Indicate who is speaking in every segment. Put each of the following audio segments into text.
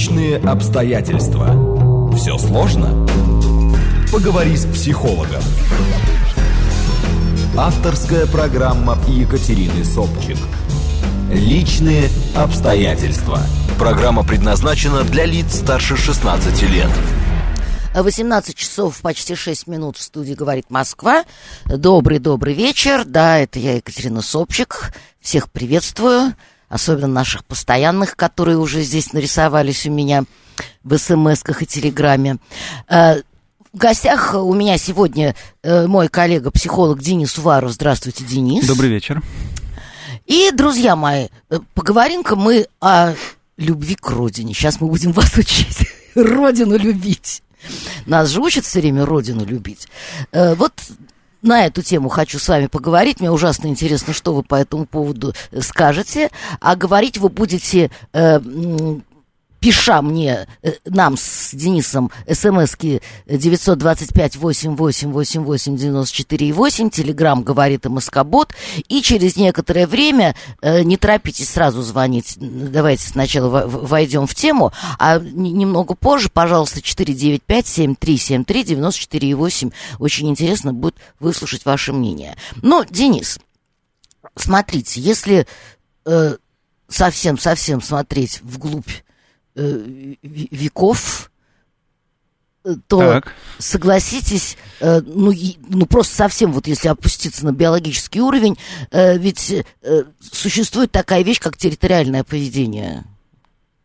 Speaker 1: Личные обстоятельства. Все сложно? Поговори с психологом. Авторская программа Екатерины Собчик. Личные обстоятельства. Программа предназначена для лиц старше 16 лет.
Speaker 2: 18 часов почти 6 минут в студии «Говорит Москва». Добрый-добрый вечер. Да, это я, Екатерина Собчик. Всех приветствую особенно наших постоянных, которые уже здесь нарисовались у меня в смс-ках и телеграме. Э, в гостях у меня сегодня э, мой коллега-психолог Денис Уваров. Здравствуйте, Денис.
Speaker 3: Добрый вечер.
Speaker 2: И, друзья мои, э, поговорим-ка мы о любви к родине. Сейчас мы будем вас учить родину любить. Нас же учат все время родину любить. Вот на эту тему хочу с вами поговорить. Мне ужасно интересно, что вы по этому поводу э, скажете. А говорить вы будете э, пиша мне, э, нам с Денисом, смски 925-88-88-94-8, телеграмм говорит МСК-бот, и через некоторое время, э, не торопитесь сразу звонить, давайте сначала войдем в тему, а немного позже, пожалуйста, 495-7373-94-8, очень интересно будет выслушать ваше мнение. Но, Денис, смотрите, если совсем-совсем смотреть вглубь э, веков, э, то так. согласитесь, э, ну, ну просто совсем вот если опуститься на биологический уровень, э, ведь э, существует такая вещь, как территориальное поведение.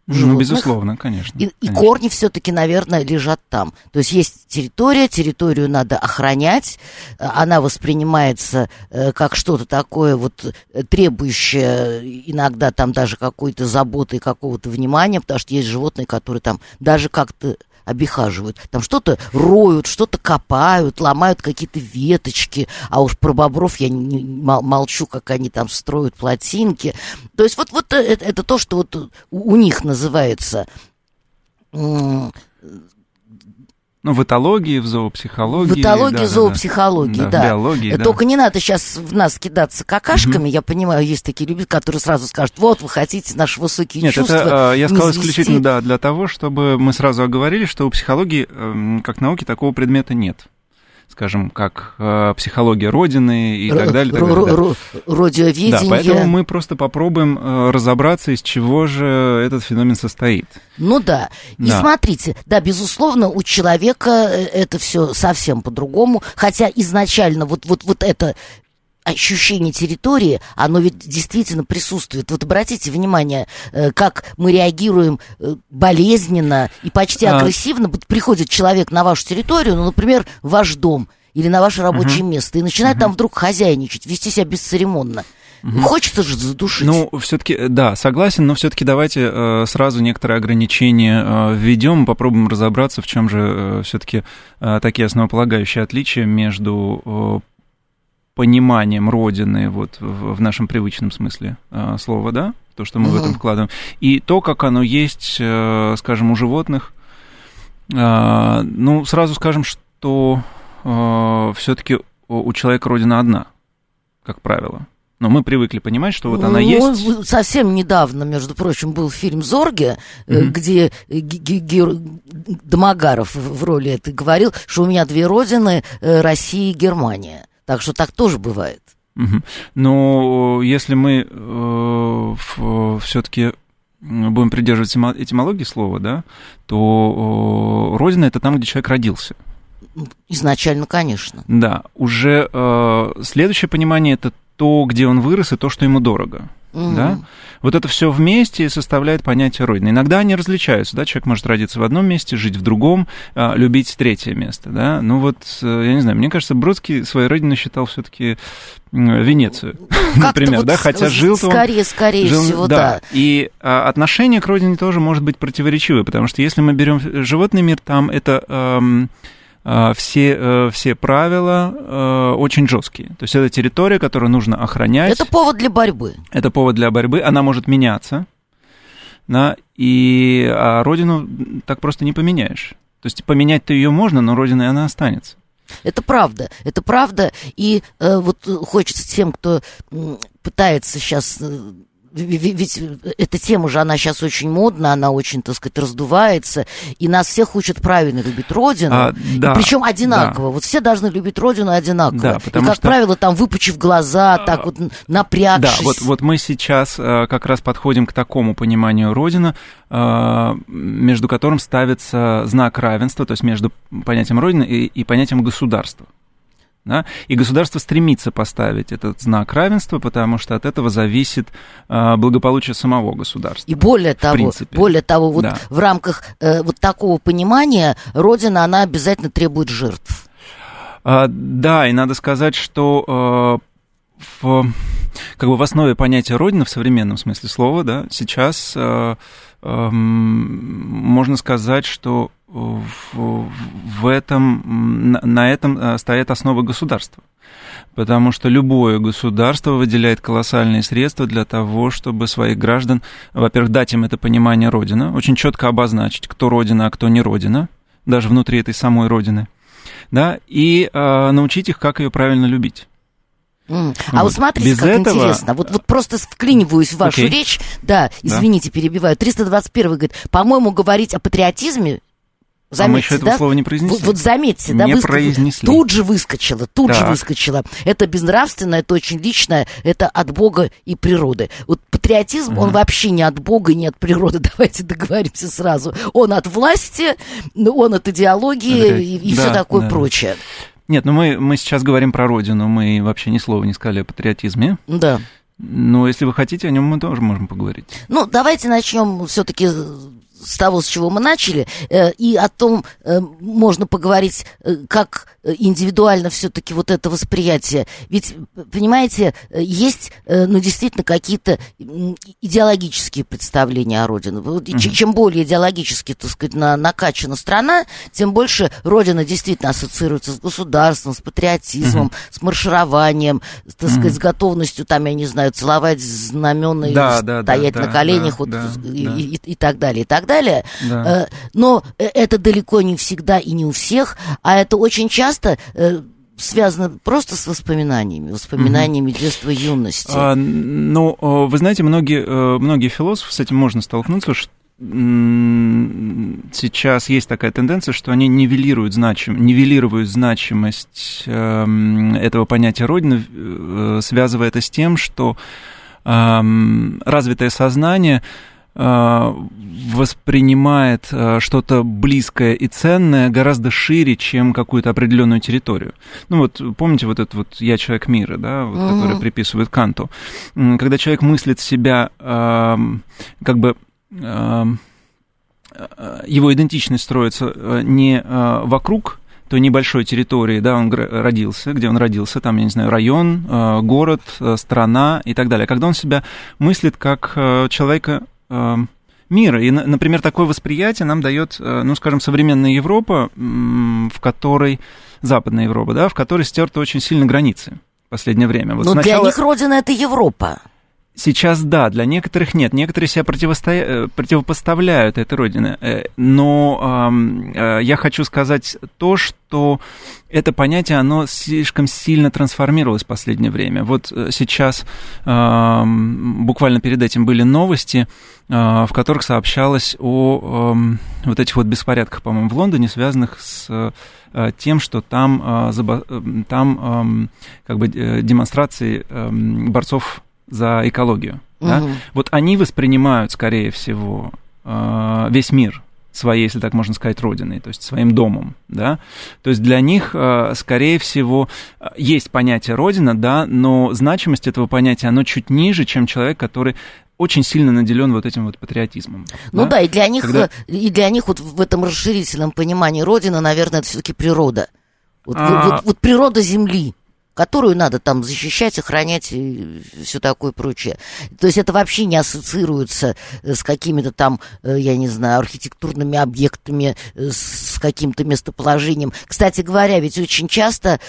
Speaker 3: Ну, животных. Безусловно, конечно.
Speaker 2: И,
Speaker 3: конечно.
Speaker 2: и корни все-таки, наверное, лежат там. То есть есть территория, территорию надо охранять, она воспринимается э, как что-то такое вот э, требующее иногда там даже какой-то заботы и какого-то внимания, потому что есть животные, которые там даже как-то обихаживают. Там что-то роют, что-то копают, ломают какие-то веточки. А уж про бобров я не, молчу, как они там строят плотинки. То есть вот, вот это, это то, что вот у них называется
Speaker 3: ну, в этологии, в зоопсихологии.
Speaker 2: В этологии, да, зоопсихологии, да. да.
Speaker 3: В биологии,
Speaker 2: Только да. не надо сейчас в нас кидаться какашками. Угу. Я понимаю, есть такие люди, которые сразу скажут, вот, вы хотите наши высокие
Speaker 3: Нет,
Speaker 2: чувства
Speaker 3: это, я сказал извести. исключительно, да, для того, чтобы мы сразу оговорили, что у психологии, эм, как науки, такого предмета нет скажем, как э, психология Родины и так далее. Так далее
Speaker 2: да. Родиоведение.
Speaker 3: Да, поэтому мы просто попробуем э, разобраться, из чего же этот феномен состоит.
Speaker 2: Ну да. И да. смотрите, да, безусловно, у человека э, это все совсем по-другому, хотя изначально вот, вот, вот это ощущение территории, оно ведь действительно присутствует. Вот обратите внимание, э, как мы реагируем э, болезненно и почти а. агрессивно. Вот приходит человек на вашу территорию, ну, например, ваш дом или на ваше рабочее угу. место, и начинает угу. там вдруг хозяйничать, вести себя бесцеремонно. Угу. Хочется же задушить.
Speaker 3: Ну, все-таки, э, да, согласен, но все-таки давайте э, сразу некоторые ограничения э, введем, попробуем разобраться, в чем же э, все-таки э, такие основополагающие отличия между пониманием Родины вот в, в нашем привычном смысле э, слова, да, то, что мы угу. в этом вкладываем, и то, как оно есть, э, скажем, у животных. Э, ну, сразу скажем, что э, все-таки у человека Родина одна, как правило. Но мы привыкли понимать, что вот она ну, есть.
Speaker 2: Совсем недавно, между прочим, был фильм «Зорге», mm-hmm. где Домогаров в роли это говорил, что у меня две родины э, – Россия и Германия. Так что так тоже бывает.
Speaker 3: Угу. Но если мы э, все-таки будем придерживаться этимологии слова, да, то э, родина это там, где человек родился.
Speaker 2: Изначально, конечно.
Speaker 3: Да, уже э, следующее понимание это то, где он вырос, и то, что ему дорого. Угу. Да? Вот это все вместе составляет понятие Родины. Иногда они различаются, да, человек может родиться в одном месте, жить в другом, а, любить третье место, да. Ну вот, э, я не знаю, мне кажется, Бродский своей родиной считал все-таки Венецию, ну, например, вот да, хотя жил
Speaker 2: то Скорее, скорее жил, всего, да. да.
Speaker 3: И а, отношение к родине тоже может быть противоречивое, потому что если мы берем животный мир, там это... Эм, все, э, все правила э, очень жесткие. То есть это территория, которую нужно охранять.
Speaker 2: Это повод для борьбы.
Speaker 3: Это повод для борьбы. Она может меняться. Да, и а родину так просто не поменяешь. То есть поменять-то ее можно, но родиной она останется.
Speaker 2: Это правда, это правда. И э, вот хочется тем, кто пытается сейчас ведь эта тема же, она сейчас очень модна, она очень, так сказать, раздувается, и нас всех учат правильно любить Родину, а, да, причем одинаково. Да. Вот все должны любить Родину одинаково. Да, и, как что... правило, там выпучив глаза, так вот напрягшись.
Speaker 3: Да, вот, вот мы сейчас э, как раз подходим к такому пониманию Родины, э, между которым ставится знак равенства, то есть между понятием Родины и, и понятием государства. Да? И государство стремится поставить этот знак равенства, потому что от этого зависит э, благополучие самого государства.
Speaker 2: И более того, принципе. более того, вот да. в рамках э, вот такого понимания Родина, она обязательно требует жертв.
Speaker 3: А, да, и надо сказать, что э, в, как бы в основе понятия Родина в современном смысле слова, да, сейчас э, э, можно сказать, что в этом, на этом э, стоят основы государства. Потому что любое государство выделяет колоссальные средства для того, чтобы своих граждан, во-первых, дать им это понимание Родина, очень четко обозначить, кто Родина, а кто не Родина, даже внутри этой самой Родины, да, и э, научить их, как ее правильно любить.
Speaker 2: Mm. А вот, вот смотрите, Без как этого... интересно. Вот, вот просто вклиниваюсь в вашу okay. речь. Да, извините, да. перебиваю. 321 говорит, по-моему, говорить о патриотизме
Speaker 3: Заметьте, а мы еще этого да? слова не произнесли.
Speaker 2: Вот, вот заметьте,
Speaker 3: не
Speaker 2: да,
Speaker 3: выскочила, произнесли.
Speaker 2: Тут же выскочила, тут так. же выскочила. Это безнравственно, это очень личное, это от Бога и природы. Вот патриотизм, угу. он вообще не от Бога, не от природы. Давайте договоримся сразу. Он от власти, он от идеологии да, и, и да, все такое да. прочее.
Speaker 3: Нет, ну мы, мы сейчас говорим про родину, мы вообще ни слова не сказали о патриотизме.
Speaker 2: Да.
Speaker 3: Но если вы хотите, о нем мы тоже можем поговорить.
Speaker 2: Ну, давайте начнем все-таки с того, с чего мы начали, э, и о том э, можно поговорить, э, как индивидуально все-таки вот это восприятие. Ведь, понимаете, есть, ну, действительно, какие-то идеологические представления о Родине. Mm-hmm. Чем более идеологически, так сказать, на, накачана страна, тем больше Родина действительно ассоциируется с государством, с патриотизмом, mm-hmm. с маршированием, так сказать, mm-hmm. с готовностью, там, я не знаю, целовать знамена да, и да, стоять да, на коленях да, вот, да, и, да. И, и так далее, и так далее далее. Да. Э, но э, это далеко не всегда и не у всех, а это очень часто э, связано просто с воспоминаниями, воспоминаниями угу. детства юности. А,
Speaker 3: ну, вы знаете, многие, многие философы с этим можно столкнуться, что сейчас есть такая тенденция, что они нивелируют, значим, нивелируют значимость э, этого понятия Родины, э, связывая это с тем, что э, развитое сознание Э, воспринимает э, что-то близкое и ценное гораздо шире, чем какую-то определенную территорию. Ну вот помните вот этот вот «я человек мира», да, вот, mm-hmm. который приписывают Канту. Когда человек мыслит себя э, как бы его идентичность строится не вокруг той небольшой территории, да, он родился, где он родился, там, я не знаю, район, город, страна и так далее. Когда он себя мыслит как человека э, мира. И, например, такое восприятие нам дает, э, ну, скажем, современная Европа, в которой, Западная Европа, да, в которой стерты очень сильно границы в последнее время.
Speaker 2: Вот Но сначала... для них родина это Европа.
Speaker 3: Сейчас да, для некоторых нет. Некоторые себя противосто... Э, противопоставляют этой родине. Э, но э, я хочу сказать то, что это понятие, оно слишком сильно трансформировалось в последнее время. Вот э, сейчас, э, буквально перед этим были новости, э, в которых сообщалось о э, вот этих вот беспорядках, по-моему, в Лондоне, связанных с э, тем, что там, э, там э, как бы демонстрации э, борцов за экологию. Угу. Да? Вот они воспринимают, скорее всего, э, весь мир своей, если так можно сказать, родиной, то есть своим домом, да, то есть для них, э, скорее всего, есть понятие родина, да, но значимость этого понятия, оно чуть ниже, чем человек, который очень сильно наделен вот этим вот патриотизмом.
Speaker 2: Ну да, да и для них, Когда... и для них вот в этом расширительном понимании родина, наверное, это все-таки природа. Вот, а... вот, вот природа Земли которую надо там защищать, охранять и все такое прочее. То есть это вообще не ассоциируется э, с какими-то там, э, я не знаю, архитектурными объектами, э, с каким-то местоположением. Кстати говоря, ведь очень часто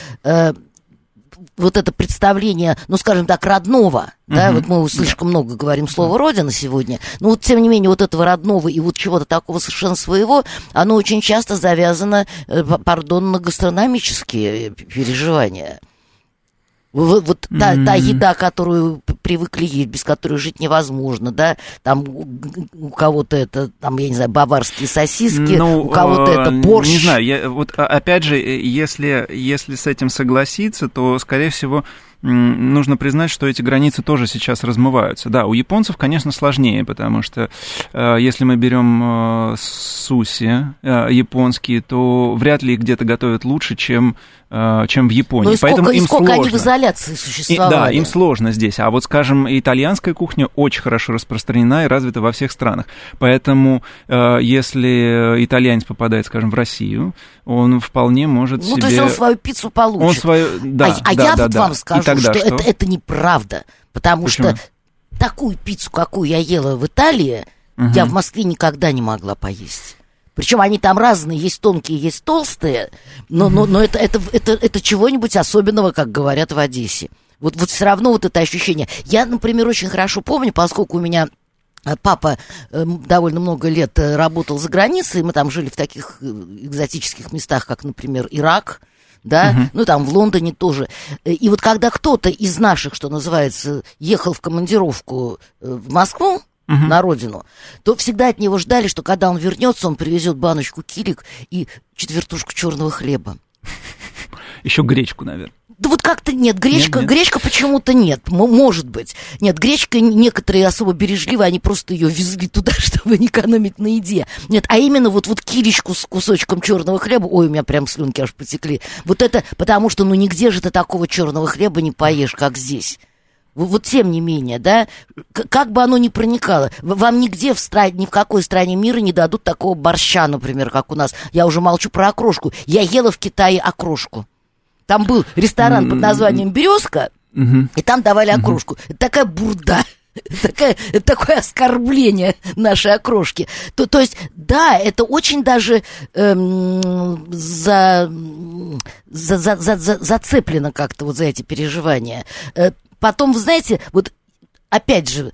Speaker 2: вот это представление, ну, скажем так, родного, uh-huh. да, вот мы слишком много говорим слово «родина» сегодня, но вот, тем не менее, вот этого родного и вот чего-то такого совершенно своего, оно очень часто завязано, пардон, на гастрономические переживания. Вот, mm-hmm. та, та еда, которую привыкли есть, без которой жить невозможно, да, там у кого-то это, там, я не знаю, баварские сосиски, ну, у кого-то это э, борщ.
Speaker 3: Не знаю, я, вот а, опять же, э, если, если с этим согласиться, то, скорее всего, нужно признать, что эти границы тоже сейчас размываются. Да, у японцев, конечно, сложнее, потому что э, если мы берем э, суси э, японские, то вряд ли их где-то готовят лучше, чем чем в Японии. Ну
Speaker 2: и сколько, Поэтому им и сколько сложно. они в изоляции существовали.
Speaker 3: И, да, им сложно здесь. А вот, скажем, итальянская кухня очень хорошо распространена и развита во всех странах. Поэтому, если итальянец попадает, скажем, в Россию, он вполне может ну, себе... Ну, то
Speaker 2: есть он свою пиццу получит.
Speaker 3: Он свою... Да,
Speaker 2: а, а
Speaker 3: да,
Speaker 2: я
Speaker 3: да,
Speaker 2: вот
Speaker 3: да.
Speaker 2: вам скажу, что, что? Это, это неправда. Потому Почему? что такую пиццу, какую я ела в Италии, угу. я в Москве никогда не могла поесть. Причем они там разные, есть тонкие, есть толстые, но, но, но это, это, это, это чего-нибудь особенного, как говорят в Одессе. Вот, вот все равно вот это ощущение. Я, например, очень хорошо помню, поскольку у меня э, Папа э, довольно много лет э, работал за границей, мы там жили в таких экзотических местах, как, например, Ирак, да, uh-huh. ну там в Лондоне тоже. И вот когда кто-то из наших, что называется, ехал в командировку в Москву, угу. на родину, то всегда от него ждали, что когда он вернется, он привезет баночку килик и четвертушку черного хлеба.
Speaker 3: Еще гречку, наверное.
Speaker 2: Да вот как-то нет, гречка, нет, нет. гречка почему-то нет, может быть. Нет, гречка некоторые особо бережливые, они просто ее везли туда, чтобы не экономить на еде. Нет, а именно вот, вот килечку с кусочком черного хлеба, ой, у меня прям слюнки аж потекли. Вот это, потому что ну нигде же ты такого черного хлеба не поешь, как здесь. Вот тем не менее, да, как бы оно ни проникало, вам нигде в стране, ни в какой стране мира не дадут такого борща, например, как у нас. Я уже молчу про окрошку. Я ела в Китае окрошку. Там был ресторан под названием «Березка», и там давали окрошку. Это такая бурда. Такое, такое оскорбление нашей окрошки. То, то есть, да, это очень даже эм, за, за, за, за, зацеплено как-то вот за эти переживания. Э, потом, вы знаете, вот опять же,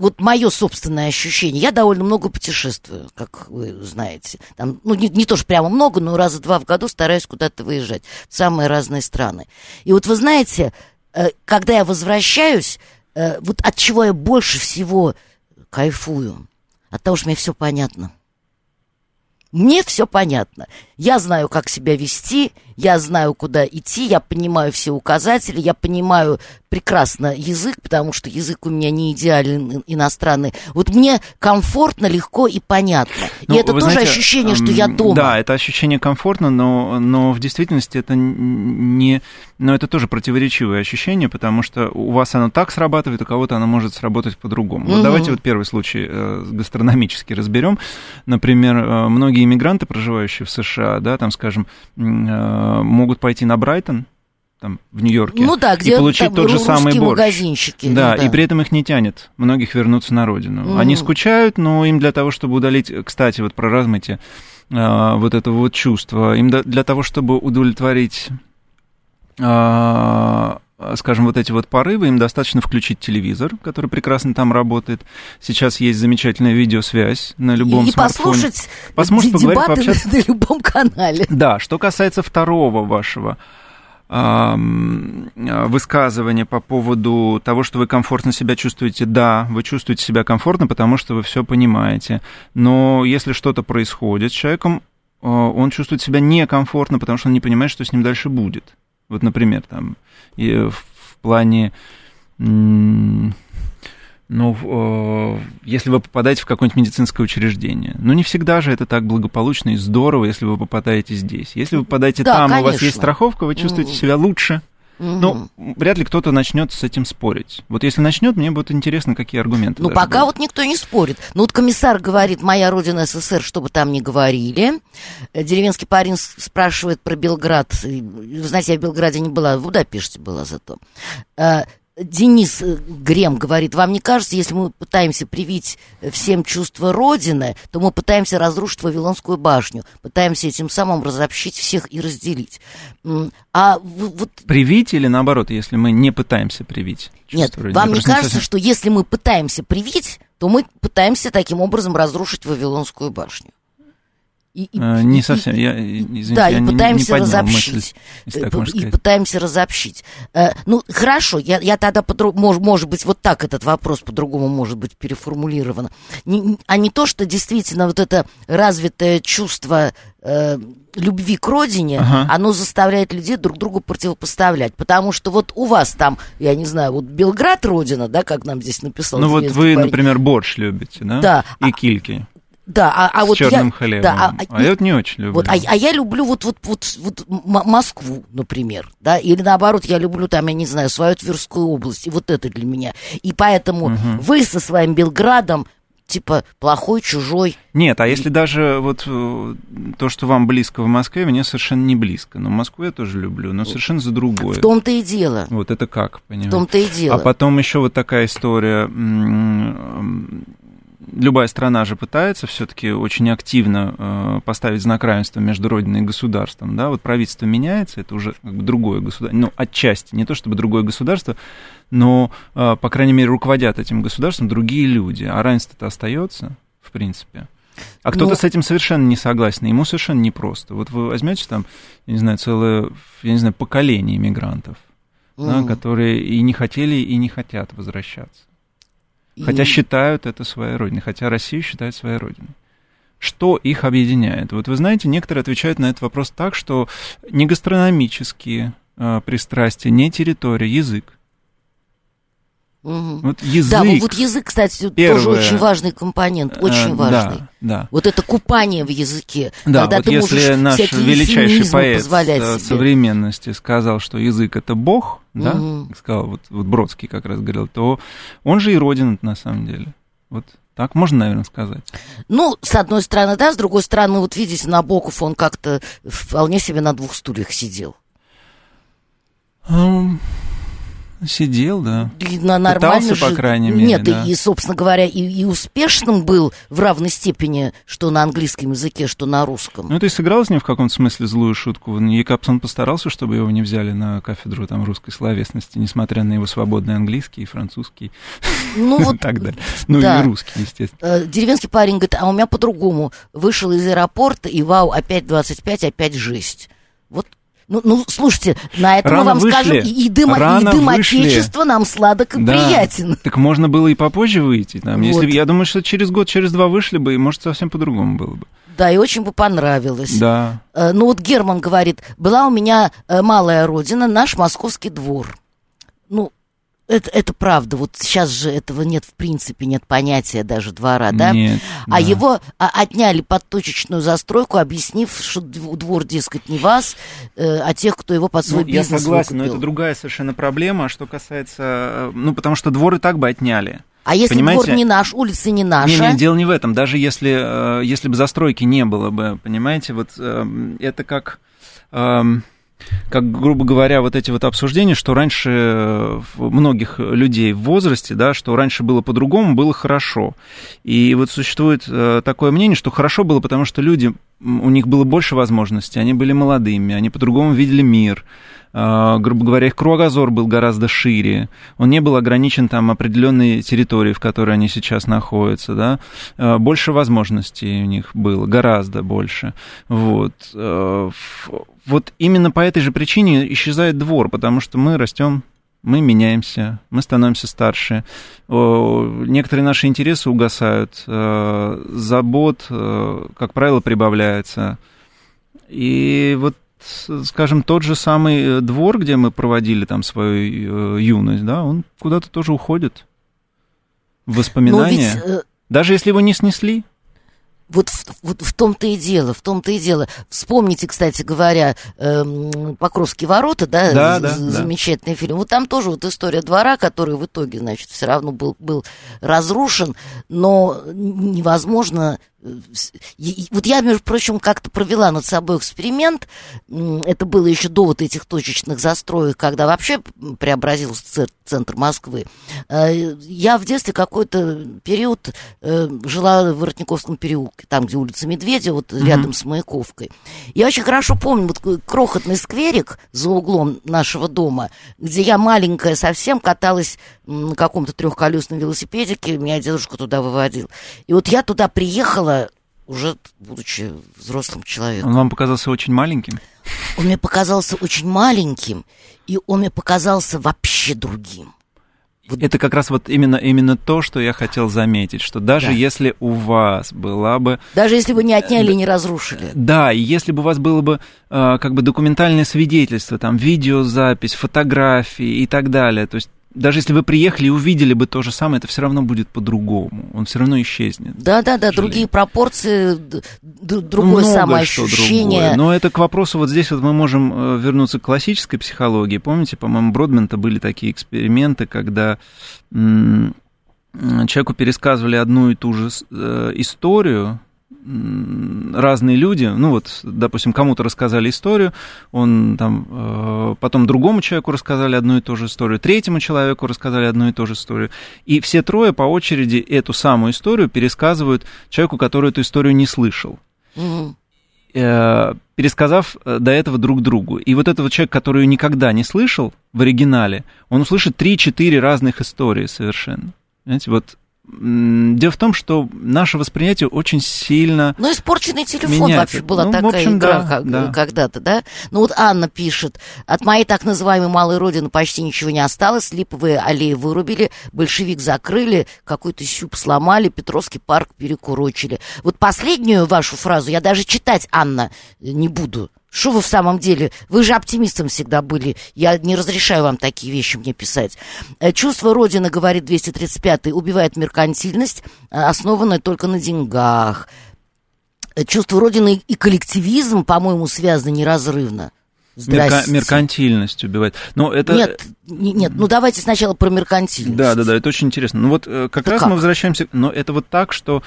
Speaker 2: вот мое собственное ощущение, я довольно много путешествую, как вы знаете. Там, ну, не, не то, что прямо много, но раза два в году стараюсь куда-то выезжать в самые разные страны. И вот вы знаете, э, когда я возвращаюсь, э, вот от чего я больше всего кайфую? От того, что мне все понятно. Мне все понятно. Я знаю, как себя вести, я знаю, куда идти, я понимаю все указатели, я понимаю прекрасно язык, потому что язык у меня не идеален иностранный. Вот мне комфортно, легко и понятно. Ну, и это тоже знаете, ощущение, что я дома.
Speaker 3: Да, это ощущение комфортно, но, но в действительности это не... Но это тоже противоречивое ощущение, потому что у вас оно так срабатывает, у кого-то оно может сработать по-другому. Угу. Вот давайте вот первый случай э, гастрономически разберем. Например, э, многие иммигранты, проживающие в США, да, там, скажем, э, могут пойти на Брайтон, там, в Нью-Йорке,
Speaker 2: ну, да, где
Speaker 3: и получить тот же самый борщ.
Speaker 2: магазинчики.
Speaker 3: Да, да, и при этом их не тянет многих вернуться на родину. Mm. Они скучают, но им для того, чтобы удалить, кстати, вот про размытие, э, вот этого вот чувства, им для того, чтобы удовлетворить э, скажем, вот эти вот порывы, им достаточно включить телевизор, который прекрасно там работает. Сейчас есть замечательная видеосвязь на любом и, смартфоне.
Speaker 2: И послушать, послушать поговорить, пообщаться. на любом канале.
Speaker 3: Да, что касается второго вашего высказывание по поводу того, что вы комфортно себя чувствуете. Да, вы чувствуете себя комфортно, потому что вы все понимаете. Но если что-то происходит с человеком, а, он чувствует себя некомфортно, потому что он не понимает, что с ним дальше будет. Вот, например, там, и в плане ну, э, если вы попадаете в какое-нибудь медицинское учреждение. Ну, не всегда же это так благополучно и здорово, если вы попадаете здесь. Если вы попадаете да, там, конечно. у вас есть страховка, вы чувствуете себя лучше. Угу. Ну, вряд ли кто-то начнет с этим спорить. Вот если начнет, мне будет интересно, какие аргументы.
Speaker 2: Ну, пока будут. вот никто не спорит. Ну, вот комиссар говорит, моя родина СССР, что бы там ни говорили. Э, деревенский парень спрашивает про Белград. Вы знаете, я в Белграде не была, в Будапеште была зато. Э, Денис э, Грем говорит, вам не кажется, если мы пытаемся привить всем чувство Родины, то мы пытаемся разрушить Вавилонскую башню, пытаемся этим самым разобщить всех и разделить.
Speaker 3: А вот... Привить или наоборот, если мы не пытаемся привить?
Speaker 2: Нет, Родины? вам не кажется, совсем... что если мы пытаемся привить, то мы пытаемся таким образом разрушить Вавилонскую башню? И, и,
Speaker 3: Э, Не совсем,
Speaker 2: и-
Speaker 3: я, извините,
Speaker 2: да,
Speaker 3: я
Speaker 2: и
Speaker 3: не- не
Speaker 2: пытаемся
Speaker 3: поднял
Speaker 2: разобщить.
Speaker 3: мысль,
Speaker 2: Э, и
Speaker 3: сказать.
Speaker 2: пытаемся разобщить. Э, ну, хорошо, я, я тогда, подру- мож, может быть, вот так этот вопрос по-другому может быть переформулирован. Не- не- а не то, что действительно вот это развитое чувство э, любви к родине,
Speaker 3: Ага.
Speaker 2: оно заставляет людей друг другу противопоставлять. Потому что вот у вас там, я не знаю, вот Белград родина, да, как нам здесь написал
Speaker 3: Ну вот вы,
Speaker 2: парень.
Speaker 3: например, борщ любите, да?
Speaker 2: Да,
Speaker 3: И
Speaker 2: а-
Speaker 3: кильки
Speaker 2: Да, а, а
Speaker 3: с
Speaker 2: вот
Speaker 3: черным
Speaker 2: я,
Speaker 3: хлебом.
Speaker 2: да, а-
Speaker 3: а, я вот не очень люблю.
Speaker 2: Вот, а, а я люблю вот, вот, вот, вот Москву, например, да, или наоборот, я люблю там, я не знаю, свою Тверскую область, и вот это для меня. И поэтому
Speaker 3: Мгм.
Speaker 2: вы со своим Белградом, типа, плохой, чужой.
Speaker 3: Нет, а если даже вот э, то, что вам близко в Москве, мне совершенно не близко. Но Москву я тоже люблю, но совершенно за другое.
Speaker 2: В том-то и дело.
Speaker 3: Вот это как,
Speaker 2: В
Speaker 3: понимаете?
Speaker 2: том-то и дело.
Speaker 3: А потом еще вот такая история. Любая страна же пытается все-таки очень активно э, поставить знак равенства между Родиной и государством. Да? Вот правительство меняется, это уже как бы другое государство. Ну, отчасти, не то чтобы другое государство, но, э, по крайней мере, руководят этим государством другие люди. А равенство-то остается, в принципе. А кто-то
Speaker 2: Ну-
Speaker 3: с этим совершенно не согласен, ему совершенно непросто. Вот вы возьмете там, я не знаю, целое, я не знаю, поколение иммигрантов да,
Speaker 2: Мгм.
Speaker 3: которые и не хотели, и не хотят возвращаться.
Speaker 2: И-
Speaker 3: Хотя считают это своей родиной, хотя Россию считают своей родиной. Что их объединяет? Вот вы знаете, некоторые отвечают на этот вопрос так, что не гастрономические э, пристрастия, не территория, язык.
Speaker 2: Мгм.
Speaker 3: Вот язык.
Speaker 2: Да, вот, язык, кстати, тоже
Speaker 3: Первое.
Speaker 2: очень важный компонент,
Speaker 3: э,
Speaker 2: очень важный.
Speaker 3: Да, да.
Speaker 2: Вот это купание в языке,
Speaker 3: Да,
Speaker 2: когда
Speaker 3: вот
Speaker 2: ты
Speaker 3: если наш величайший поэт э, современности сказал, что язык это Бог, да, как сказал вот, вот Бродский как раз говорил, то он же и родина на самом деле. Вот так можно, наверное, сказать.
Speaker 2: Ну, с одной стороны, да, с другой стороны, вот видите, Набоков, он как-то вполне себе на двух стульях сидел.
Speaker 3: Ам, Сидел, да.
Speaker 2: И на нормально
Speaker 3: Пытался, по
Speaker 2: же-
Speaker 3: крайней мере,
Speaker 2: Нет,
Speaker 3: да.
Speaker 2: и, и, собственно говоря, и, и успешным был в равной степени, что на английском языке, что на русском.
Speaker 3: Ну, ты сыграл с ним в каком-то смысле злую шутку. Екапсон постарался, чтобы его не взяли на кафедру там, русской словесности, несмотря на его свободный английский и французский
Speaker 2: Ну,
Speaker 3: и
Speaker 2: вот
Speaker 3: так далее. Ну,
Speaker 2: да.
Speaker 3: и русский, естественно.
Speaker 2: э, деревенский парень говорит, а у меня по-другому. Вышел из аэропорта, и вау, опять 25, опять жесть. Вот ну, ну, слушайте, на этом
Speaker 3: Рано
Speaker 2: мы вам
Speaker 3: вышли.
Speaker 2: скажем, и, и дым,
Speaker 3: Рано
Speaker 2: и дым
Speaker 3: вышли.
Speaker 2: Отечества нам сладок и
Speaker 3: Да.
Speaker 2: приятен.
Speaker 3: Так можно было и попозже выйти. Там,
Speaker 2: Вот.
Speaker 3: если, я думаю, что через год, через два вышли бы, и, может, совсем по-другому было бы.
Speaker 2: Да, и очень бы понравилось.
Speaker 3: Да.
Speaker 2: Э, Ну вот Герман говорит, была у меня э, малая родина, наш московский двор. Ну, это, это правда. Вот сейчас же этого нет, в принципе, нет понятия даже двора, да?
Speaker 3: Нет,
Speaker 2: А
Speaker 3: да.
Speaker 2: его а, отняли под точечную застройку, объяснив, что дв- двор, дескать, не вас, э, а тех, кто его под свой
Speaker 3: Ну, я
Speaker 2: бизнес
Speaker 3: согласен, но
Speaker 2: выкупил.
Speaker 3: это другая совершенно проблема, что касается... э, Ну, потому что двор и так бы отняли.
Speaker 2: А если
Speaker 3: Понимаете?
Speaker 2: двор не наш, улица не наша?
Speaker 3: Не, не, дело не в этом. Даже если, э, если бы застройки не было бы, понимаете, вот эм, это как, эм, как, грубо говоря, вот эти вот обсуждения, что раньше э, многих людей в возрасте, да, что раньше было по-другому, было хорошо. И вот существует э, такое мнение, что хорошо было, потому что люди, у них было больше возможностей, они были молодыми, они по-другому видели мир, э, грубо говоря, их кругозор был гораздо шире, он не был ограничен там определенной территорией, в которой они сейчас находятся, да, больше возможностей у них было, гораздо больше, вот. Вот именно по этой же причине исчезает двор, потому что мы растем мы меняемся, мы становимся старше, некоторые наши интересы угасают, э, забот, э, как правило, прибавляется. И вот, скажем, тот же самый э, двор, где мы проводили там свою юность, да, он куда-то тоже уходит в
Speaker 2: Но
Speaker 3: воспоминания.
Speaker 2: ведь
Speaker 3: Даже если его не снесли.
Speaker 2: Вот в, вот в том-то и дело, в том-то и дело. Вспомните, кстати говоря, эм, «Покровские ворота», да,
Speaker 3: Да, да,
Speaker 2: з-
Speaker 3: да.
Speaker 2: замечательный фильм. Вот там тоже вот история двора, который в итоге, значит, все равно был, был разрушен, но невозможно... э, Вот я, между прочим, как-то провела над собой эксперимент. Это было еще до вот этих точечных застроек, когда вообще преобразился центр Москвы. Э, Я в детстве какой-то период э, жила в Воротниковском переулке, там, где улица Медведя, вот
Speaker 3: Мгм.
Speaker 2: рядом с Маяковкой. Я очень хорошо помню вот такой крохотный скверик за углом нашего дома, где я маленькая совсем каталась на каком-то трехколесном велосипедике, меня дедушка туда выводил. И вот я туда приехала уже будучи взрослым человеком.
Speaker 3: Он вам показался очень маленьким?
Speaker 2: Он мне показался очень маленьким, и он мне показался вообще другим.
Speaker 3: Вот. Это как раз вот именно, именно то, что я хотел заметить, что даже да. если у вас была бы...
Speaker 2: Даже если бы не отняли и не разрушили.
Speaker 3: Да, и если бы у вас было бы э, как бы документальное свидетельство, там, видеозапись, фотографии и так далее, то есть даже если вы приехали и увидели бы то же самое, это все равно будет по-другому. Он все равно исчезнет.
Speaker 2: Да, да, да, другие пропорции, другое Много самоощущение. Другое.
Speaker 3: Но это к вопросу, вот здесь вот мы можем э, вернуться к классической психологии. Помните, по-моему, Бродмента были такие эксперименты, когда человеку пересказывали одну и ту же э, историю, разные люди, ну вот, допустим, кому-то рассказали историю, он там, э, потом другому человеку рассказали одну и ту же историю, третьему человеку рассказали одну и ту же историю, и все трое по очереди эту самую историю пересказывают человеку, который эту историю не слышал. Mm-hmm пересказав э, до этого друг другу. И вот этого человека, который ее никогда не слышал в оригинале, он услышит 3-4 разных истории совершенно. Знаете, вот Дело в том, что наше восприятие очень сильно
Speaker 2: Ну, испорченный телефон меняется. вообще была ну, такая общем, игра да, да. когда-то, да? Ну, вот Анна пишет, от моей так называемой малой родины почти ничего не осталось, липовые аллеи вырубили, большевик закрыли, какой-то щуп сломали, Петровский парк перекурочили. Вот последнюю вашу фразу я даже читать, Анна, не буду. Что вы в самом деле? Вы же оптимистом всегда были. Я не разрешаю вам такие вещи мне писать. Э, чувство Родины, говорит 235-й, убивает меркантильность, э, основанная только на деньгах. Э, чувство Родины и коллективизм, по-моему, связаны неразрывно.
Speaker 3: Мерка- меркантильность убивает. Но это...
Speaker 2: Нет, нет, ну давайте сначала про меркантильность.
Speaker 3: Да, да, да, это очень интересно. Ну вот как это раз как? мы возвращаемся... Но это вот так, что...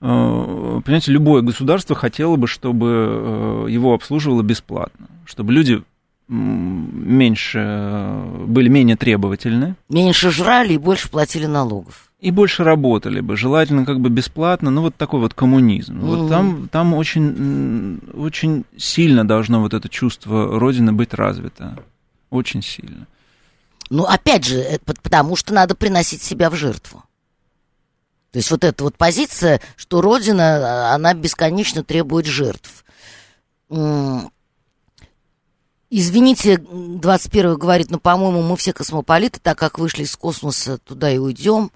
Speaker 3: Э, понимаете, любое государство хотело бы, чтобы э, его обслуживало бесплатно, чтобы люди меньше э, были менее требовательны.
Speaker 2: Меньше жрали и больше платили налогов.
Speaker 3: И больше работали бы, желательно как бы бесплатно, ну вот такой вот коммунизм. Mm-hmm. Вот там, там очень, очень сильно должно вот это чувство Родины быть развито. Очень сильно.
Speaker 2: Ну, опять же, потому что надо приносить себя в жертву. То есть вот эта вот позиция, что Родина, она бесконечно требует жертв. Извините, 21 говорит, но, по-моему, мы все космополиты, так как вышли из космоса, туда и уйдем.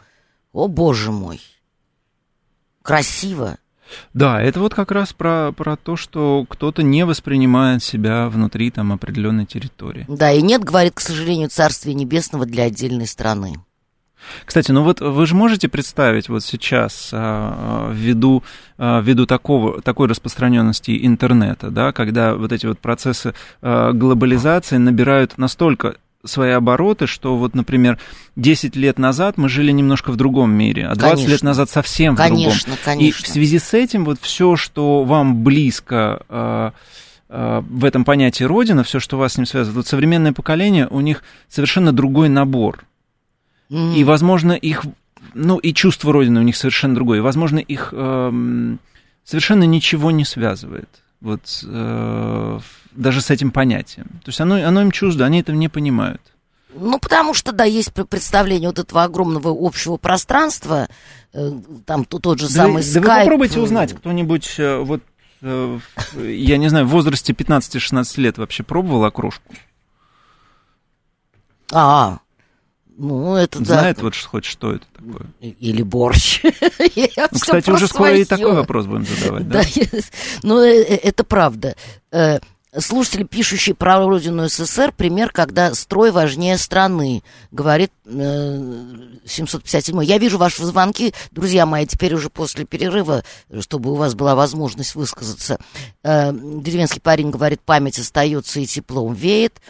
Speaker 2: О, боже мой. Красиво.
Speaker 3: Да, это вот как раз про, про то, что кто-то не воспринимает себя внутри там определенной территории.
Speaker 2: Да, и нет, говорит, к сожалению, Царствия Небесного для отдельной страны.
Speaker 3: Кстати, ну вот вы же можете представить вот сейчас а, ввиду, а, ввиду такого, такой распространенности интернета, да, когда вот эти вот процессы а, глобализации набирают настолько свои обороты, что вот, например, 10 лет назад мы жили немножко в другом мире, а 20 конечно. лет назад совсем в
Speaker 2: конечно,
Speaker 3: другом.
Speaker 2: Конечно.
Speaker 3: И в связи с этим вот все, что вам близко в этом понятии Родина, все, что вас с ним связывает, вот современное поколение, у них совершенно другой набор Mm. И, возможно, их, ну, и чувство Родины у них совершенно другое. И, возможно, их э, совершенно ничего не связывает. Вот э, даже с этим понятием. То есть оно, оно им чуждо, они этого не понимают.
Speaker 2: Ну, потому что, да, есть представление вот этого огромного общего пространства, э, там тот же самый
Speaker 3: да,
Speaker 2: Skype.
Speaker 3: Да вы попробуйте узнать, кто-нибудь э, вот, э, я не знаю, в возрасте 15-16 лет вообще пробовал окрошку?
Speaker 2: А, ну, это
Speaker 3: Знает
Speaker 2: да.
Speaker 3: вот хоть что это такое.
Speaker 2: Или борщ.
Speaker 3: ну, кстати, уже скоро и такой вопрос будем задавать, да?
Speaker 2: ну, э, э, это правда. Э, слушатели, пишущие про родину СССР, пример, когда строй важнее страны, говорит 757. Я вижу ваши звонки, друзья мои, теперь уже после перерыва, чтобы у вас была возможность высказаться. Деревенский парень говорит, память остается и теплом веет.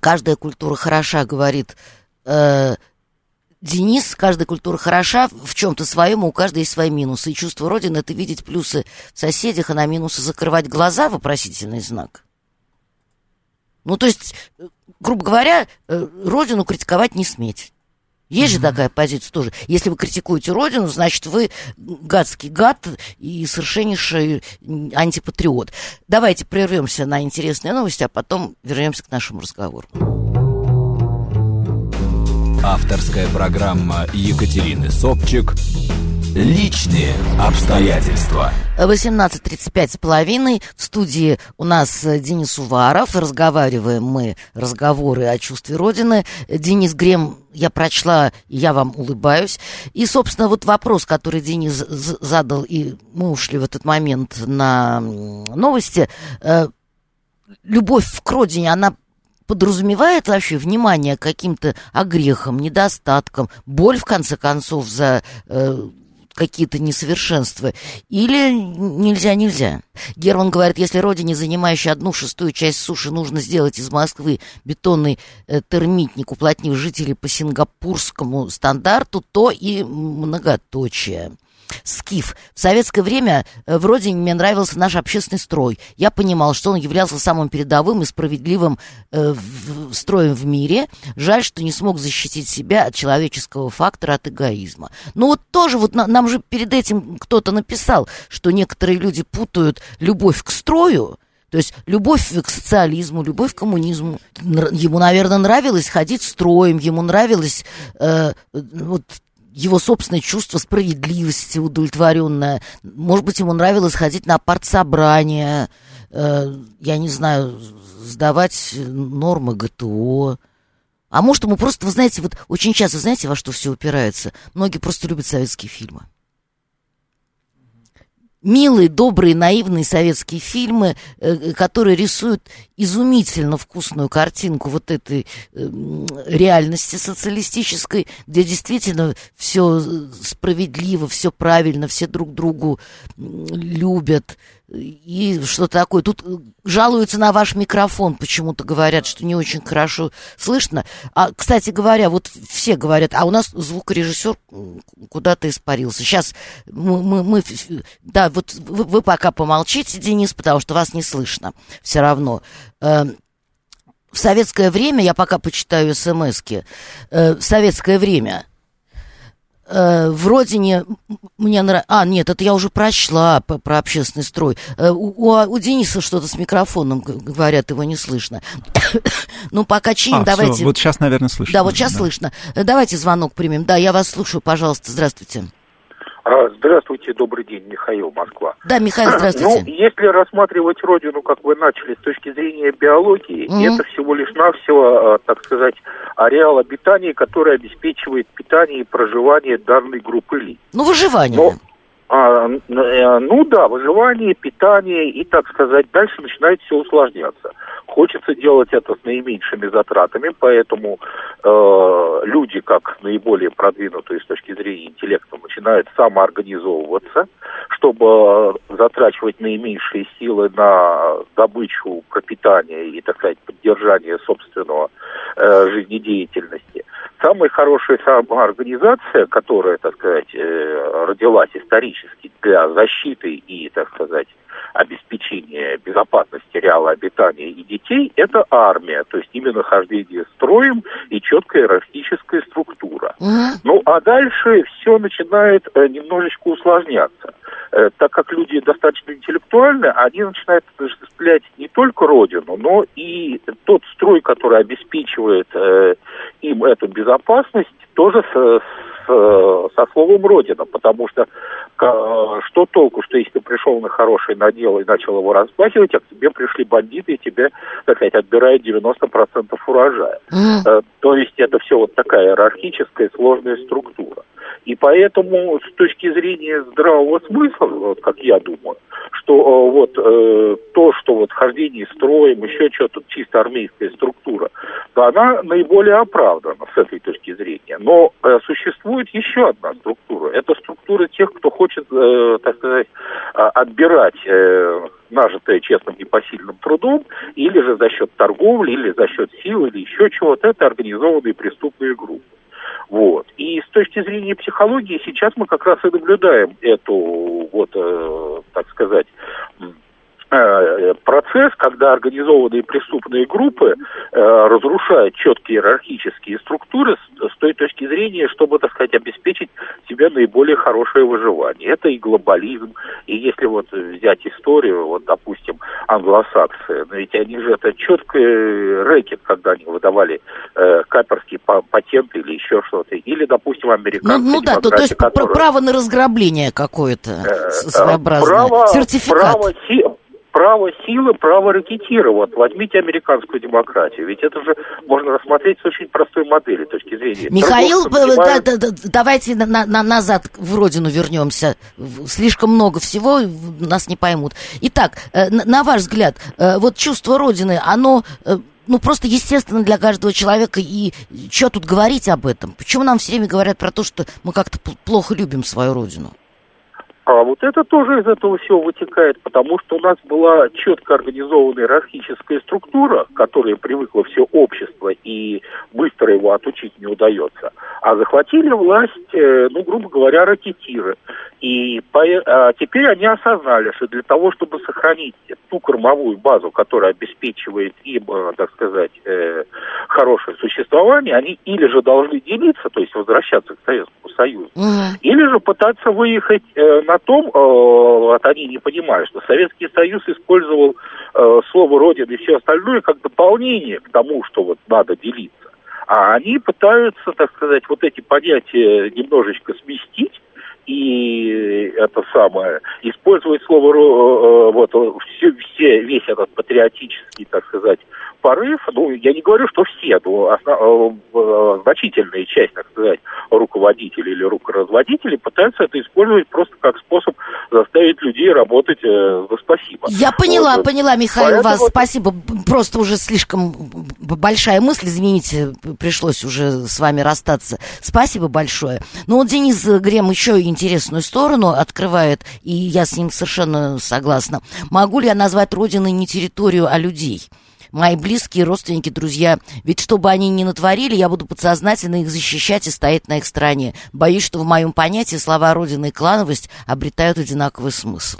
Speaker 2: Каждая культура хороша, говорит э, Денис, каждая культура хороша в чем-то своем, у каждой есть свои минусы. И чувство Родины — это видеть плюсы в соседях, а на минусы закрывать глаза — вопросительный знак. Ну, то есть, грубо говоря, э, Родину критиковать не сметь. Есть mm-hmm. же такая позиция тоже. Если вы критикуете Родину, значит, вы гадский гад и совершеннейший антипатриот. Давайте прервемся на интересные новости, а потом вернемся к нашему разговору.
Speaker 1: Авторская программа Екатерины Собчик Личные обстоятельства.
Speaker 2: 18.35 с половиной. В студии у нас Денис Уваров. Разговариваем мы разговоры о чувстве Родины. Денис Грем, я прочла, я вам улыбаюсь. И, собственно, вот вопрос, который Денис задал, и мы ушли в этот момент на новости. Э, любовь к родине, она подразумевает вообще внимание к каким-то огрехам, недостаткам, боль, в конце концов, за э, какие-то несовершенства, или нельзя-нельзя. Герман говорит, если родине, занимающей одну шестую часть суши, нужно сделать из Москвы бетонный э, термитник, уплотнив жителей по сингапурскому стандарту, то и многоточие. Скиф. В советское время э, вроде мне нравился наш общественный строй. Я понимал, что он являлся самым передовым и справедливым э, в, строем в мире. Жаль, что не смог защитить себя от человеческого фактора, от эгоизма. Но вот тоже вот на, нам же перед этим кто-то написал, что некоторые люди путают любовь к строю, то есть любовь к социализму, любовь к коммунизму. Ему, наверное, нравилось ходить строем, ему нравилось э, вот его собственное чувство справедливости удовлетворенное. Может быть, ему нравилось ходить на партсобрания, э, я не знаю, сдавать нормы ГТО. А может, ему просто, вы знаете, вот очень часто, знаете, во что все упирается? Многие просто любят советские фильмы милые, добрые, наивные советские фильмы, э, которые рисуют изумительно вкусную картинку вот этой э, реальности социалистической, где действительно все справедливо, все правильно, все друг другу любят и что-то такое. Тут э, жалуются на ваш микрофон, почему-то говорят, что не очень хорошо слышно. А, кстати говоря, вот все говорят, а у нас звукорежиссер куда-то испарился. Сейчас мы, мы, мы да, вот вы, вы пока помолчите, Денис, потому что вас не слышно все равно. Эм, в советское время, я пока почитаю смс-ки, э, в советское время э, в родине мне нравится... А, нет, это я уже прочла по, про общественный строй. Э, у, у Дениса что-то с микрофоном, говорят, его не слышно. ну, пока чиним, а, давайте... Все,
Speaker 3: вот сейчас, наверное, слышно.
Speaker 2: Да, вот сейчас да. слышно. Давайте звонок примем. Да, я вас слушаю, пожалуйста, здравствуйте.
Speaker 4: А, здравствуйте, добрый день, Михаил, Москва.
Speaker 2: Да, Михаил, здравствуйте.
Speaker 4: Ну, если рассматривать Родину, как вы начали, с точки зрения биологии, mm-hmm. это всего лишь навсего, а, так сказать, ареал обитания, который обеспечивает питание и проживание данной группы лиц.
Speaker 2: Ну, выживание. Но,
Speaker 4: а, э, ну да, выживание, питание и, так сказать, дальше начинает все усложняться. Хочется делать это с наименьшими затратами, поэтому э, люди, как наиболее продвинутые с точки зрения интеллекта, начинают самоорганизовываться, чтобы затрачивать наименьшие силы на добычу, пропитание и, так сказать, поддержание собственного э, жизнедеятельности. Самая хорошая самоорганизация, которая, так сказать, э, родилась исторически для защиты и, так сказать, обеспечения безопасности реала обитания и детей, это армия, то есть именно хождение строем и четкая иерархическая структура. Угу. Ну а дальше все начинает э, немножечко усложняться. Э, так как люди достаточно интеллектуальны, они начинают осуществлять не только родину, но и тот строй, который обеспечивает э, им эту безопасность, тоже с, со словом «родина», потому что что толку, что если ты пришел на хорошее надел и начал его разбахивать, а к тебе пришли бандиты и тебе, так сказать, отбирают 90% урожая. Mm. То есть это все вот такая иерархическая сложная структура. И поэтому с точки зрения здравого смысла, вот как я думаю, что э, вот э, то, что вот хождение строем, еще что-то чисто армейская структура, она наиболее оправдана с этой точки зрения. Но э, существует еще одна структура. Это структура тех, кто хочет, э, так сказать, э, отбирать э, нажитое честным непосильным трудом, или же за счет торговли, или за счет сил, или еще чего-то. Это организованные преступные группы. Вот. И с точки зрения психологии сейчас мы как раз и наблюдаем эту, вот, э, так сказать, процесс, когда организованные преступные группы э, разрушают четкие иерархические структуры с, с той точки зрения, чтобы, так сказать, обеспечить себе наиболее хорошее выживание. Это и глобализм, и если вот взять историю, вот, допустим, англосаксы, но ведь они же это четкий рэкет, когда они выдавали э, каперские патенты или еще что-то, или, допустим, американцы.
Speaker 2: Ну, ну да, то, то есть которые... право на разграбление какое-то э, своеобразное, право, сертификат.
Speaker 4: Право, право силы, право ракетировать. Возьмите американскую демократию. Ведь это же можно рассмотреть с очень простой модели точки зрения.
Speaker 2: Михаил, понимают... да, да, давайте на, на, назад в родину вернемся. Слишком много всего, нас не поймут. Итак, э, на ваш взгляд, э, вот чувство родины, оно э, ну, просто естественно для каждого человека. И что тут говорить об этом? Почему нам все время говорят про то, что мы как-то плохо любим свою родину?
Speaker 4: А вот это тоже из этого всего вытекает, потому что у нас была четко организованная иерархическая структура, к которой привыкло все общество, и быстро его отучить не удается. А захватили власть, э, ну, грубо говоря, ракетиры. И по, а теперь они осознали, что для того, чтобы сохранить ту кормовую базу, которая обеспечивает им, э, так сказать, э, хорошее существование, они или же должны делиться, то есть возвращаться к Советскому Союзу, или же пытаться выехать э, на том, э, вот они не понимают, что Советский Союз использовал э, слово «родина» и все остальное как дополнение к тому, что вот надо делиться. А они пытаются, так сказать, вот эти понятия немножечко сместить, и это самое, использовать слово, э, вот, все, все, весь этот патриотический, так сказать, порыв, ну, я не говорю, что все, но основ, э, значительная часть, так сказать, руководителей или рукоразводителей пытаются это использовать просто как способ заставить людей работать э, за спасибо.
Speaker 2: Я поняла, вот. поняла, Михаил, Поэтому... вас спасибо. Просто уже слишком большая мысль, извините, пришлось уже с вами расстаться. Спасибо большое. Ну вот Денис Грем еще интересную сторону открывает, и я с ним совершенно согласна. Могу ли я назвать родиной не территорию, а людей? Мои близкие, родственники, друзья. Ведь что бы они ни натворили, я буду подсознательно их защищать и стоять на их стороне. Боюсь, что в моем понятии слова «родина» и «клановость» обретают одинаковый смысл.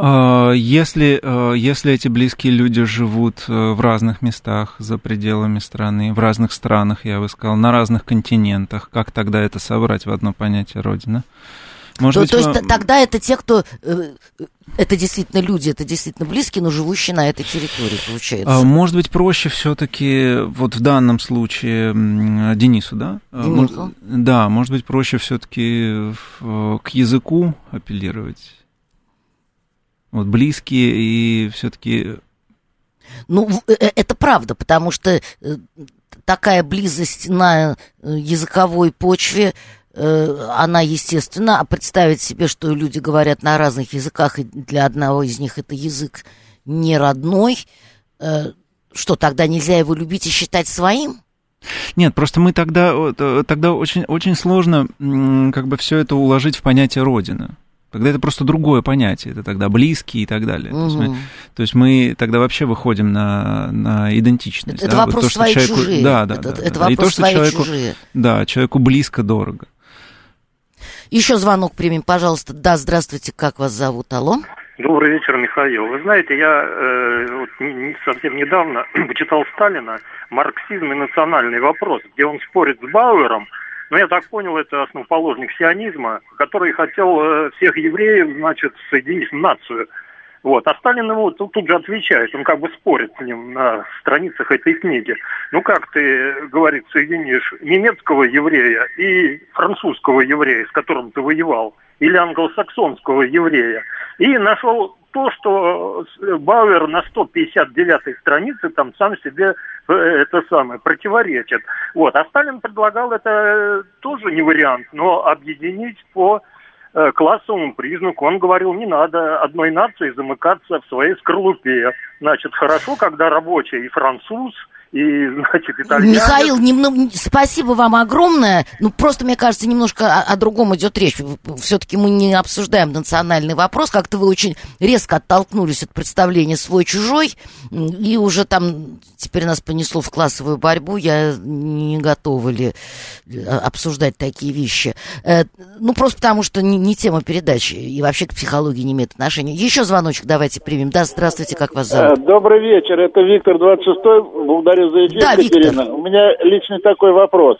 Speaker 3: А, если, а, если эти близкие люди живут э, в разных местах за пределами страны, в разных странах, я бы сказал, на разных континентах, как тогда это собрать в одно понятие Родина?
Speaker 2: Может то, быть, то есть тогда это те, кто э, это действительно люди, это действительно близкие, но живущие на этой территории, получается.
Speaker 3: А, может быть, проще все-таки, вот в данном случае, Денису, да?
Speaker 2: А, Денису.
Speaker 3: Да, может быть, проще все-таки к языку апеллировать. Вот близкие и все-таки.
Speaker 2: Ну, э, э, это правда, потому что такая близость на языковой почве Э, она естественно, а представить себе, что люди говорят на разных языках, и для одного из них это язык не родной, э, что тогда нельзя его любить и считать своим?
Speaker 3: Нет, просто мы тогда, э, тогда очень, очень сложно как бы все это уложить в понятие Родина. Тогда это просто другое понятие, это тогда близкие и так далее. Угу. То, есть мы, то есть мы тогда вообще выходим на, на идентичность.
Speaker 2: Это да? вопрос вот то, свои человеку, чужие.
Speaker 3: Да, да, это, да. Это да. И то, что человеку, чужие. Да, человеку близко, дорого.
Speaker 2: Еще звонок примем, пожалуйста. Да, здравствуйте, как вас зовут? Алло.
Speaker 5: Добрый вечер, Михаил. Вы знаете, я э, вот, не, совсем недавно почитал Сталина «Марксизм и национальный вопрос», где он спорит с Бауэром, но я так понял, это основоположник сионизма, который хотел э, всех евреев, значит, соединить в нацию. Вот. А Сталин ему тут, тут же отвечает, он как бы спорит с ним на страницах этой книги. Ну как ты, говорит, соединишь немецкого еврея и французского еврея, с которым ты воевал, или англосаксонского еврея. И нашел то, что Бауэр на 159-й странице там сам себе э, это самое противоречит. Вот. А Сталин предлагал это тоже не вариант, но объединить по классовому признаку. Он говорил, не надо одной нации замыкаться в своей скорлупе. Значит, хорошо, когда рабочий и француз, и, значит, итальянец...
Speaker 2: Михаил, немного, спасибо вам огромное. Ну, просто, мне кажется, немножко о, о другом идет речь. Все-таки мы не обсуждаем национальный вопрос. Как-то вы очень резко оттолкнулись от представления свой-чужой, и уже там теперь нас понесло в классовую борьбу. Я не готова ли э, обсуждать такие вещи. Э, ну, просто потому, что не, не тема передачи, и вообще к психологии не имеет отношения. Еще звоночек давайте примем. Да, здравствуйте, как вас зовут?
Speaker 6: Э, добрый вечер, это Виктор 26-й. Благодарю благодарю за эфир,
Speaker 2: да,
Speaker 6: Екатерина.
Speaker 2: Виктор.
Speaker 6: У меня личный такой вопрос.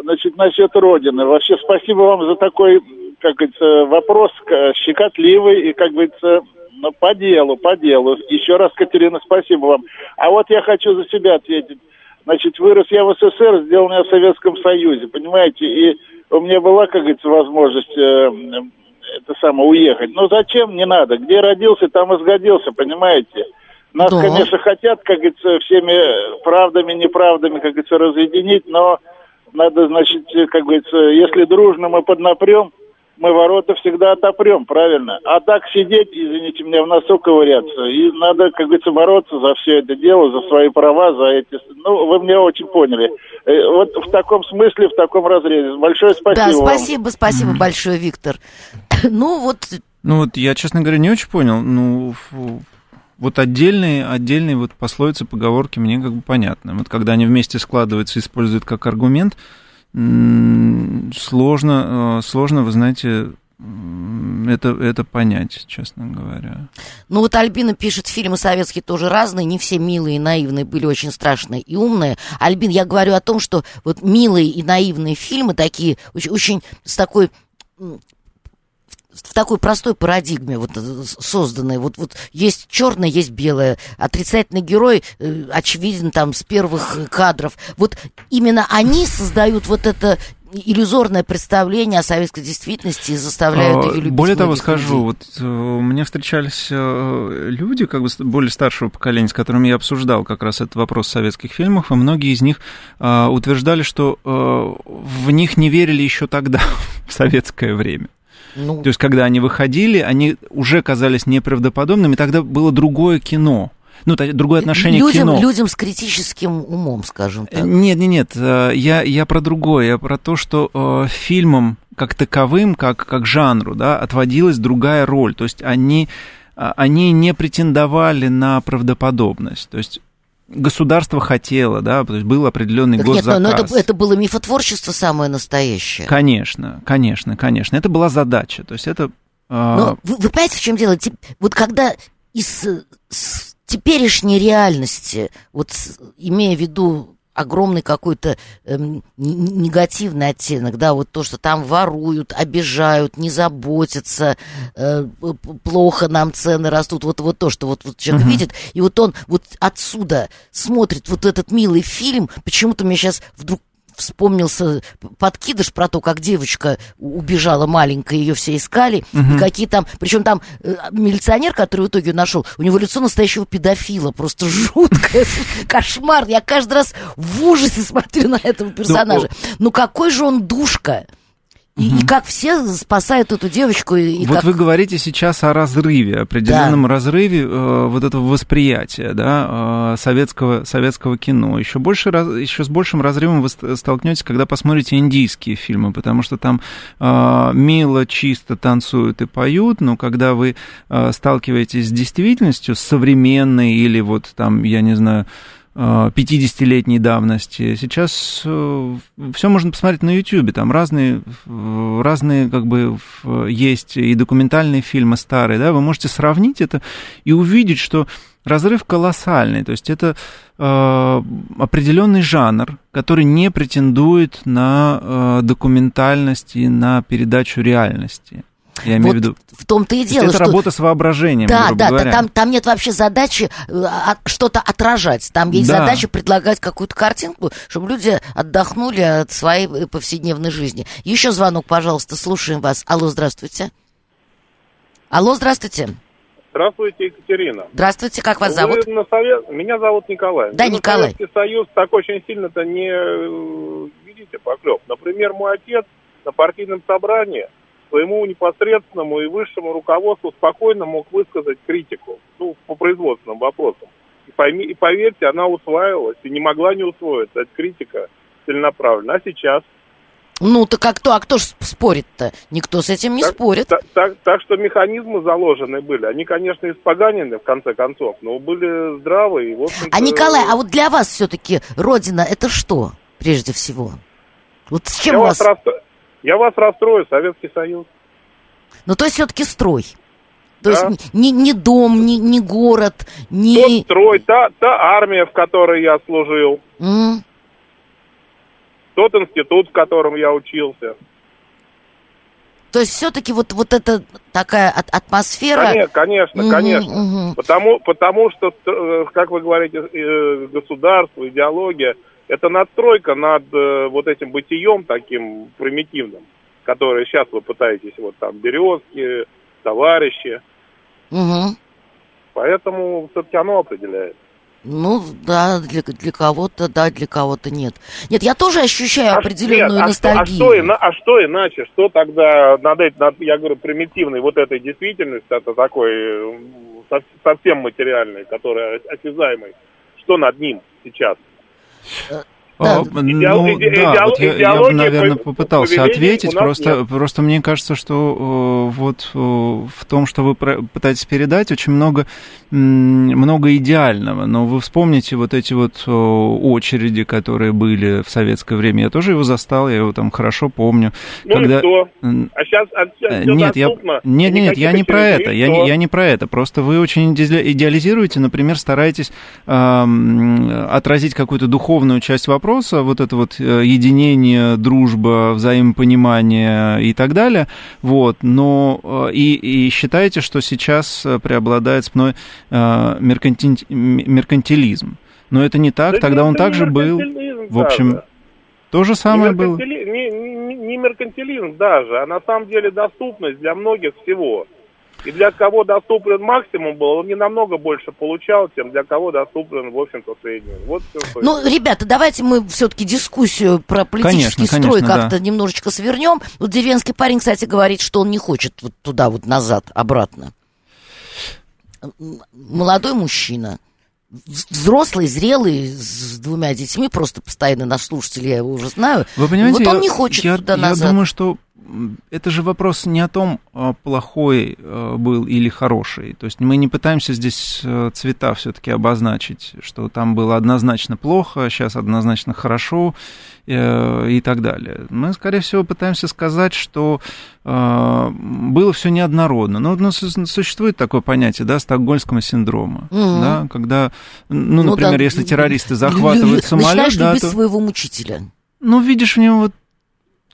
Speaker 6: Значит, насчет Родины. Вообще спасибо вам за такой, как говорится, вопрос щекотливый и, как говорится, ну, по делу, по делу. Еще раз, Катерина, спасибо вам. А вот я хочу за себя ответить. Значит, вырос я в СССР, сделал меня в Советском Союзе, понимаете? И у меня была, как говорится, возможность э, это самое уехать. Но зачем? Не надо. Где родился, там и сгодился, понимаете? Нас, да. конечно, хотят, как говорится, всеми правдами, неправдами, как говорится, разъединить, но надо, значит, как говорится, если дружно мы поднапрем, мы ворота всегда отопрем, правильно? А так сидеть, извините меня, в носу ковыряться. И надо, как говорится, бороться за все это дело, за свои права, за эти... Ну, вы меня очень поняли. Э, вот в таком смысле, в таком разрезе. Большое спасибо
Speaker 2: Да, спасибо, вам. спасибо большое, Виктор. Ну, вот...
Speaker 3: Ну, вот я, честно говоря, не очень понял. Ну, вот отдельные, отдельные вот пословицы, поговорки мне как бы понятны. Вот когда они вместе складываются используют как аргумент, сложно, э, сложно, вы знаете, это, это понять, честно говоря.
Speaker 2: Ну вот Альбина пишет, фильмы советские тоже разные, не все милые и наивные были очень страшные и умные. Альбин, я говорю о том, что вот милые и наивные фильмы такие, очень, очень с такой в такой простой парадигме вот э, созданной. Вот, вот есть черное, есть белое. Отрицательный герой э, очевиден там с первых кадров. Вот именно они создают вот это иллюзорное представление о советской действительности и заставляют ее любить.
Speaker 3: Более того, скажу, вот э, мне встречались люди, как бы более старшего поколения, с которыми я обсуждал как раз этот вопрос советских фильмов, и многие из них утверждали, что в них не верили еще тогда, в советское время. Ну... То есть, когда они выходили, они уже казались неправдоподобными, тогда было другое кино. Ну, другое отношение
Speaker 2: людям,
Speaker 3: к кино.
Speaker 2: Людям с критическим умом, скажем так.
Speaker 3: Нет, нет, нет, э, я, я про другое, я про то, что э, фильмам как таковым, как, как жанру, да, отводилась другая роль. То есть они, э, они не претендовали на правдоподобность. То есть государство хотело, да, то есть был определенный так госзаказ.
Speaker 2: Нет, но это, это было мифотворчество самое настоящее.
Speaker 3: Конечно, конечно, конечно. Это была задача. То есть это...
Speaker 2: А, но вы, вы понимаете, в чем дело? Вот когда из теперешней реальности, вот имея в виду огромный какой-то эм, негативный оттенок, да, вот то, что там воруют, обижают, не заботятся, э, плохо нам цены растут, вот, вот то, что вот, вот человек uh-huh. видит, и вот он вот отсюда смотрит вот этот милый фильм, почему-то мне сейчас вдруг вспомнился подкидыш про то, как девочка убежала маленькая, ее все искали, угу. и какие там, причем там э, милиционер, который в итоге нашел, у него лицо настоящего педофила, просто жуткое, кошмар. Я каждый раз в ужасе смотрю на этого ну, персонажа. Ну какой же он душка! И, угу. и как все спасают эту девочку. И
Speaker 3: вот
Speaker 2: как...
Speaker 3: вы говорите сейчас о разрыве, определенном да. разрыве э, вот этого восприятия да, э, советского, советского кино. Еще, больше, еще с большим разрывом вы столкнетесь, когда посмотрите индийские фильмы, потому что там э, мило, чисто танцуют и поют, но когда вы э, сталкиваетесь с действительностью, с современной или вот там, я не знаю, 50-летней давности. Сейчас э, все можно посмотреть на YouTube, там разные, разные как бы есть и документальные фильмы старые, да, вы можете сравнить это и увидеть, что разрыв колоссальный, то есть это э, определенный жанр, который не претендует на э, документальность и на передачу реальности. Я имею вот в виду.
Speaker 2: В том-то и дело,
Speaker 3: это что... работа с воображением.
Speaker 2: Да, да, да, там, там нет вообще задачи э, что-то отражать. Там есть да. задача предлагать какую-то картинку, чтобы люди отдохнули от своей э, повседневной жизни. Еще звонок, пожалуйста, слушаем вас. Алло, здравствуйте. Алло, здравствуйте.
Speaker 7: Здравствуйте, Екатерина.
Speaker 2: Здравствуйте, как вас зовут?
Speaker 7: на совет... Меня зовут Николай.
Speaker 2: Да,
Speaker 7: Вы
Speaker 2: Николай.
Speaker 7: Советский Союз так очень сильно-то не э, видите поклеп. Например, мой отец на партийном собрании своему непосредственному и высшему руководству спокойно мог высказать критику ну, по производственным вопросам. И пойми, и поверьте, она усваивалась и не могла не усвоиться. Это критика целенаправленно. А сейчас?
Speaker 2: Ну, так а кто, а кто ж спорит-то? Никто с этим не
Speaker 7: так,
Speaker 2: спорит.
Speaker 7: Так, так, так что механизмы заложены были. Они, конечно, испоганены, в конце концов, но были здравые. И, в
Speaker 2: а, Николай, а вот для вас все-таки Родина это что, прежде всего? Вот с чем
Speaker 7: я
Speaker 2: вас...
Speaker 7: вас расстро... Я вас расстрою, Советский Союз.
Speaker 2: Ну, то есть все-таки строй. То
Speaker 7: да.
Speaker 2: есть не, не дом, не, не город, не...
Speaker 7: Тот строй, та, та армия, в которой я служил.
Speaker 2: Mm.
Speaker 7: Тот институт, в котором я учился.
Speaker 2: То есть все-таки вот, вот эта такая атмосфера...
Speaker 7: Конечно, конечно,
Speaker 2: Мгм,
Speaker 7: конечно.
Speaker 2: мгм.
Speaker 7: Потому, потому что, э, как вы говорите, э, государство, идеология, это надстройка над э, вот этим бытием таким примитивным, которое сейчас вы пытаетесь, вот там, березки, товарищи.
Speaker 2: Мгм.
Speaker 7: Поэтому все-таки оно определяет.
Speaker 2: Ну, да, для, для кого-то да, для кого-то нет. Нет, я тоже ощущаю
Speaker 7: А
Speaker 2: определенную
Speaker 7: нет, а что-
Speaker 2: ностальгию.
Speaker 7: А что, а что иначе? Что тогда над, эт- над, я говорю, примитивной вот этой действительностью, это такой со- совсем материальной, которая осязаемой, что над ним сейчас?
Speaker 3: А,
Speaker 2: Да.
Speaker 3: ну,
Speaker 7: Идеол- иде-
Speaker 3: да, вот я, я бы, наверное,
Speaker 7: по-
Speaker 3: попытался ответить, просто,
Speaker 7: нет.
Speaker 3: просто мне кажется, что э, вот э, в том, что вы про- пытаетесь передать, очень много, м, много идеального, но вы вспомните вот эти вот э, очереди, которые были в советское время, я тоже его застал, я его там хорошо помню.
Speaker 7: Ну
Speaker 3: когда...
Speaker 7: и что? А сейчас, а сейчас
Speaker 3: Нет, я,
Speaker 7: доступно,
Speaker 3: нет, нет, нет, я не про это, я
Speaker 7: что?
Speaker 3: не, я не про это. Просто вы очень иде- идеализируете, например, стараетесь эм, отразить какую-то духовную часть вопроса, вот это вот э, единение, дружба, взаимопонимание и так далее, вот, но э, и, и считаете, что сейчас э, преобладает спной мерканти- меркантилизм. Но это не так,
Speaker 7: Да
Speaker 3: тогда
Speaker 7: нет,
Speaker 3: он также был, в общем,
Speaker 7: даже.
Speaker 3: то же самое
Speaker 7: не,
Speaker 3: было.
Speaker 7: не, не- не меркантилизм даже, а на самом деле доступность для многих всего. И для кого доступен максимум был, он не намного больше получал, чем для кого доступен, в общем-то, средний. Вот всё, что
Speaker 2: Ну,
Speaker 7: это.
Speaker 2: ребята, давайте мы все-таки дискуссию про политический
Speaker 3: Конечно,
Speaker 2: строй
Speaker 3: конечно,
Speaker 2: как-то немножечко свернем. Вот деревенский парень, кстати, говорит, что он не хочет вот туда вот назад, обратно. Молодой мужчина, вз- взрослый, зрелый, с двумя детьми, просто постоянно наш слушатель, я его уже знаю.
Speaker 3: Вы понимаете,
Speaker 2: вот он
Speaker 3: я-
Speaker 2: не хочет
Speaker 3: я,
Speaker 2: туда
Speaker 3: я
Speaker 2: назад.
Speaker 3: думаю, что это же вопрос не о том, а, плохой э, был или хороший. То есть мы не пытаемся здесь э, цвета все-таки обозначить, что там было однозначно плохо, сейчас однозначно хорошо э, и так далее. Мы, скорее всего, пытаемся сказать, что было все неоднородно. Ну, ну, су- существует такое понятие, да, стокгольмского синдрома,
Speaker 2: Мгм.
Speaker 3: да, когда, ну,
Speaker 2: Ну
Speaker 3: например,
Speaker 2: да,
Speaker 3: если террористы захватывают самолет, да, то...
Speaker 2: своего мучителя.
Speaker 3: Ну, видишь в нем вот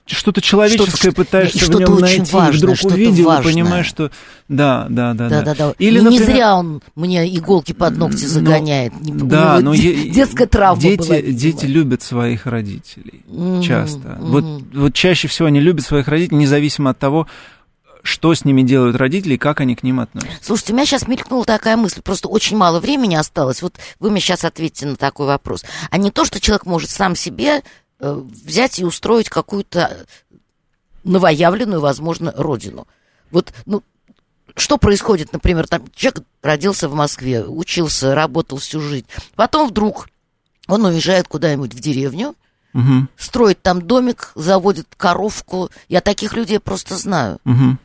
Speaker 3: что-то человеческое
Speaker 2: Что-то-
Speaker 3: пытаешься
Speaker 2: и
Speaker 3: в нем
Speaker 2: очень
Speaker 3: найти, и
Speaker 2: важное,
Speaker 3: вдруг
Speaker 2: что-то
Speaker 3: увидел
Speaker 2: важное.
Speaker 3: и понимаешь, что да, да, да,
Speaker 2: Да, да, да.
Speaker 3: Или,
Speaker 2: не
Speaker 3: например,
Speaker 2: зря он мне иголки под ногти
Speaker 3: ну,
Speaker 2: загоняет. Не- у
Speaker 3: Да, но
Speaker 2: де- детская травма
Speaker 3: дети,
Speaker 2: была, видимо.
Speaker 3: дети любят своих родителей
Speaker 2: Мгм,
Speaker 3: часто.
Speaker 2: мгм.
Speaker 3: Вот, вот чаще всего они любят своих родителей, независимо от того, что с ними делают родители и как они к ним относятся.
Speaker 2: Слушайте, у меня сейчас мелькнула такая мысль, просто очень мало времени осталось. Вот вы мне сейчас ответите на такой вопрос. А не то, что человек может сам себе взять и устроить какую-то новоявленную, возможно, родину. Вот, ну, что происходит, например, там человек родился в Москве, учился, работал всю жизнь. Потом вдруг он уезжает куда-нибудь в деревню,
Speaker 3: Мгм,
Speaker 2: строит там домик, заводит коровку. Я таких людей просто знаю.
Speaker 3: мгм.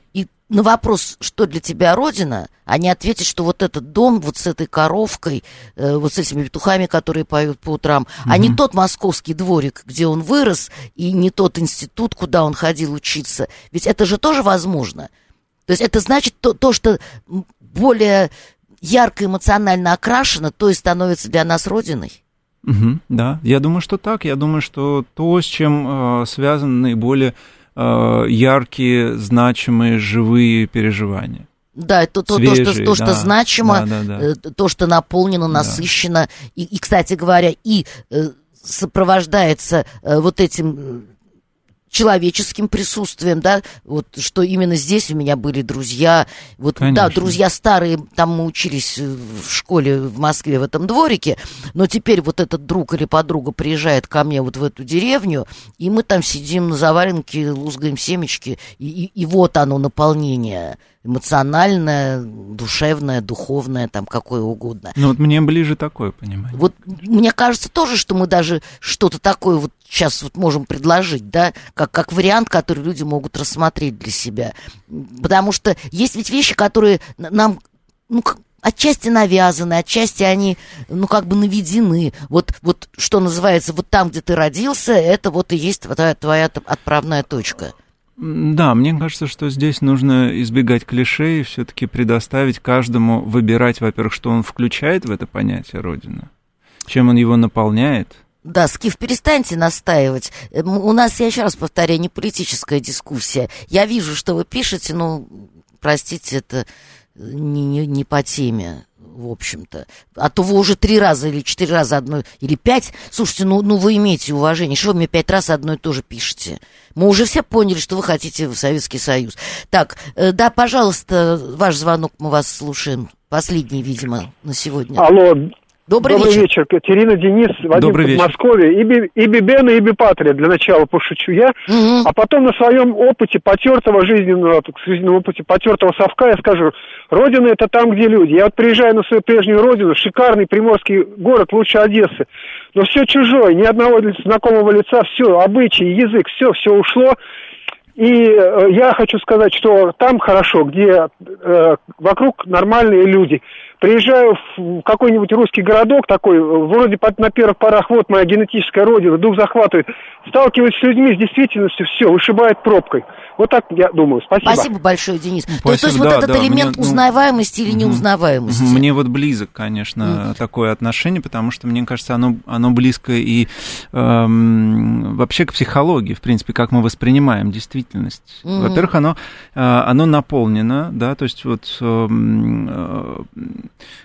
Speaker 2: На вопрос, что для тебя родина, они ответят, что вот этот дом, вот с этой коровкой, э, вот с этими петухами, которые поют по утрам, а не тот московский дворик, где он вырос, и не тот институт, куда он ходил учиться. Ведь это же тоже возможно. То есть это значит то, то что более ярко эмоционально окрашено, то и становится для нас родиной.
Speaker 3: Мгм, да, я думаю, что так. Я думаю, что то, с чем э, связаны наиболее яркие, значимые, живые переживания.
Speaker 2: Да, это то, то, что,
Speaker 3: Свежие,
Speaker 2: то, что
Speaker 3: да,
Speaker 2: значимо,
Speaker 3: да, да, да.
Speaker 2: э, то, что наполнено, насыщено. И, и, кстати говоря, и э, сопровождается э, вот этим э, человеческим присутствием, да, вот что именно здесь у меня были друзья, вот да,
Speaker 3: Конечно.
Speaker 2: друзья старые, там мы учились в школе в Москве в этом дворике, но теперь вот этот друг или подруга приезжает ко мне вот в эту деревню, и мы там сидим на заваленке, лузгаем семечки, и, и- и вот оно наполнение эмоциональное, душевное, духовное, там какое угодно.
Speaker 3: Ну вот мне ближе такое понимание.
Speaker 2: Вот мне кажется тоже, что мы даже что-то такое вот сейчас вот можем предложить, да, как, как вариант, который люди могут рассмотреть для себя. Потому что есть ведь вещи, которые нам ну, отчасти навязаны, отчасти они, ну, как бы наведены. Вот, вот что называется, вот там, где ты родился, это вот и есть твоя, твоя отправная точка.
Speaker 3: Да, мне кажется, что здесь нужно избегать клише и все-таки предоставить каждому выбирать, во-первых, что он включает в это понятие Родина, чем он его наполняет.
Speaker 2: Да, Скиф, перестаньте настаивать. У нас, я еще раз повторяю, не политическая дискуссия. Я вижу, что вы пишете, но, простите, это не, не, не по теме, в общем-то. А то вы уже три раза или четыре раза одно, или пять. Слушайте, ну, ну вы имеете уважение. Что вы мне пять раз одно и то же пишете? Мы уже все поняли, что вы хотите в Советский Союз. Так, э, да, пожалуйста, ваш звонок, мы вас слушаем. Последний, видимо, на сегодня.
Speaker 8: Алло,
Speaker 2: Добрый,
Speaker 8: Добрый
Speaker 2: вечер.
Speaker 8: вечер. Катерина, Денис, Вадим
Speaker 3: Добрый вечер.
Speaker 8: Подмосковье. И, Би- и Бибена, и Бипатрия. Для начала пошучу я.
Speaker 2: Мгм.
Speaker 8: А потом на своем опыте потертого жизненного, так, жизненном опыте потертого совка я скажу, Родина это там, где люди. Я вот приезжаю на свою прежнюю родину, шикарный приморский город, лучше Одессы. Но все чужое, ни одного знакомого лица, все, обычаи, язык, все, все ушло. И э, я хочу сказать, что там хорошо, где э, вокруг нормальные люди. Приезжаю в какой-нибудь русский городок такой, вроде под- на первых порах, вот моя генетическая родина, дух захватывает. Сталкиваюсь с людьми, с действительностью, все, вышибает пробкой. Вот так я думаю. Спасибо.
Speaker 2: Спасибо большое, Денис. То есть- то
Speaker 3: Спасибо,
Speaker 2: есть вот
Speaker 3: да,
Speaker 2: этот
Speaker 3: да,
Speaker 2: элемент
Speaker 3: мне, ну,
Speaker 2: узнаваемости или
Speaker 3: Мгм.
Speaker 2: неузнаваемости.
Speaker 3: Мне вот близок, конечно, такое отношение, потому что, мне кажется, оно, оно близко и эм, вообще к психологии, в принципе, как мы воспринимаем действительность.
Speaker 2: Мгм.
Speaker 3: Во-первых, оно, э, оно наполнено, да, то есть вот эм, э,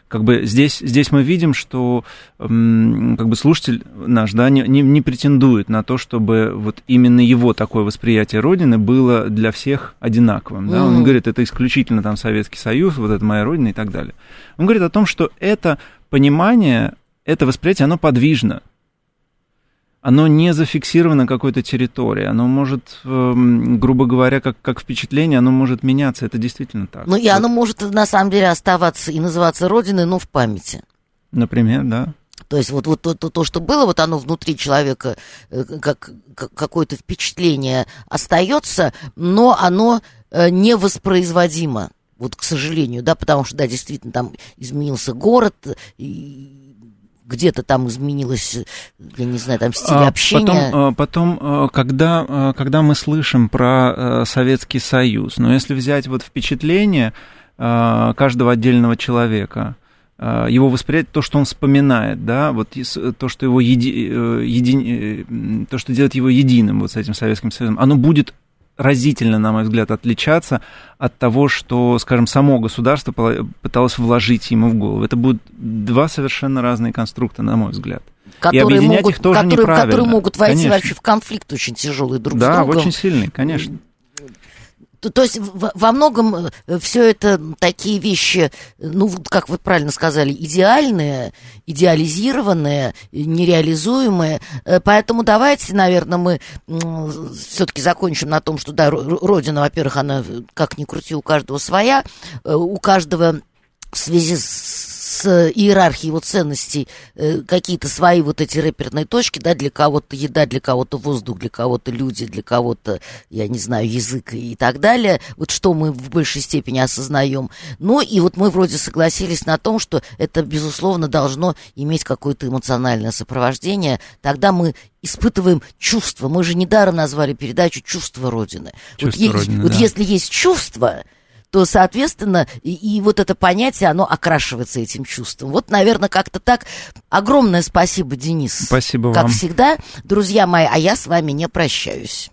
Speaker 3: как бы здесь, здесь мы видим, что как бы слушатель наш, да, не, не, не претендует на то, чтобы вот именно его такое восприятие Родины было для всех одинаковым, да, он говорит, это исключительно там Советский Союз, вот это моя Родина и так далее. Он говорит о том, что это понимание, это восприятие, оно подвижно. Оно не зафиксировано какой-то территорией. Оно может, эм, грубо говоря, как, как впечатление, оно может меняться. Это действительно так.
Speaker 2: Ну и
Speaker 3: Вот,
Speaker 2: оно может на самом деле оставаться и называться Родиной, но в памяти.
Speaker 3: Например, да.
Speaker 2: То есть вот, вот то, то, то, что было, вот оно внутри человека, э, как, как какое-то впечатление остается, но оно э, невоспроизводимо. Вот, к сожалению, да, потому что, да, действительно, там изменился город, и где-то там изменилось, я не знаю, там стиль
Speaker 3: А,
Speaker 2: общения.
Speaker 3: Потом, а, потом а, когда, когда мы слышим про Советский Союз, но если взять вот впечатление каждого отдельного человека, его восприятие, то, что он вспоминает, да, вот то, что его еди, э, еди- э, то, что делает его единым вот с этим Советским Союзом, оно будет разительно, на мой взгляд, отличаться от того, что, скажем, само государство пыталось вложить ему в голову. Это будут два совершенно разные конструкта, на мой взгляд.
Speaker 2: которые
Speaker 3: объединять
Speaker 2: могут,
Speaker 3: их тоже
Speaker 2: которые, которые
Speaker 3: неправильно.
Speaker 2: могут войти
Speaker 3: Конечно.
Speaker 2: вообще в конфликт очень тяжелый друг с
Speaker 3: Да,
Speaker 2: другом.
Speaker 3: очень сильный, конечно.
Speaker 2: То, то есть во многом все это такие вещи, ну, как вы правильно сказали, идеальные, идеализированные, нереализуемые. Э, Поэтому давайте, наверное, мы все-таки закончим на том, что, да, Ро- Родина, во-первых, она, э, как ни крути, у каждого своя, э, у каждого в связи с с иерархией его ценностей э, какие-то свои вот эти реперные точки, да, для кого-то еда, для кого-то воздух, для кого-то люди, для кого-то, я не знаю, язык и так далее, вот что мы в большей степени осознаем. Ну и вот мы вроде согласились на том, что это, безусловно, должно иметь какое-то эмоциональное сопровождение, тогда мы испытываем чувство. Мы же недаром назвали передачу «Чувство Родины».
Speaker 3: «Чувство
Speaker 2: вот
Speaker 3: Родины»,
Speaker 2: вот
Speaker 3: да.
Speaker 2: если есть чувство, то, соответственно, и, и вот это понятие, оно окрашивается этим чувством. Вот, наверное, как-то так. Огромное спасибо, Денис.
Speaker 3: Спасибо
Speaker 2: Как
Speaker 3: вам.
Speaker 2: всегда, друзья мои, а я с вами не прощаюсь.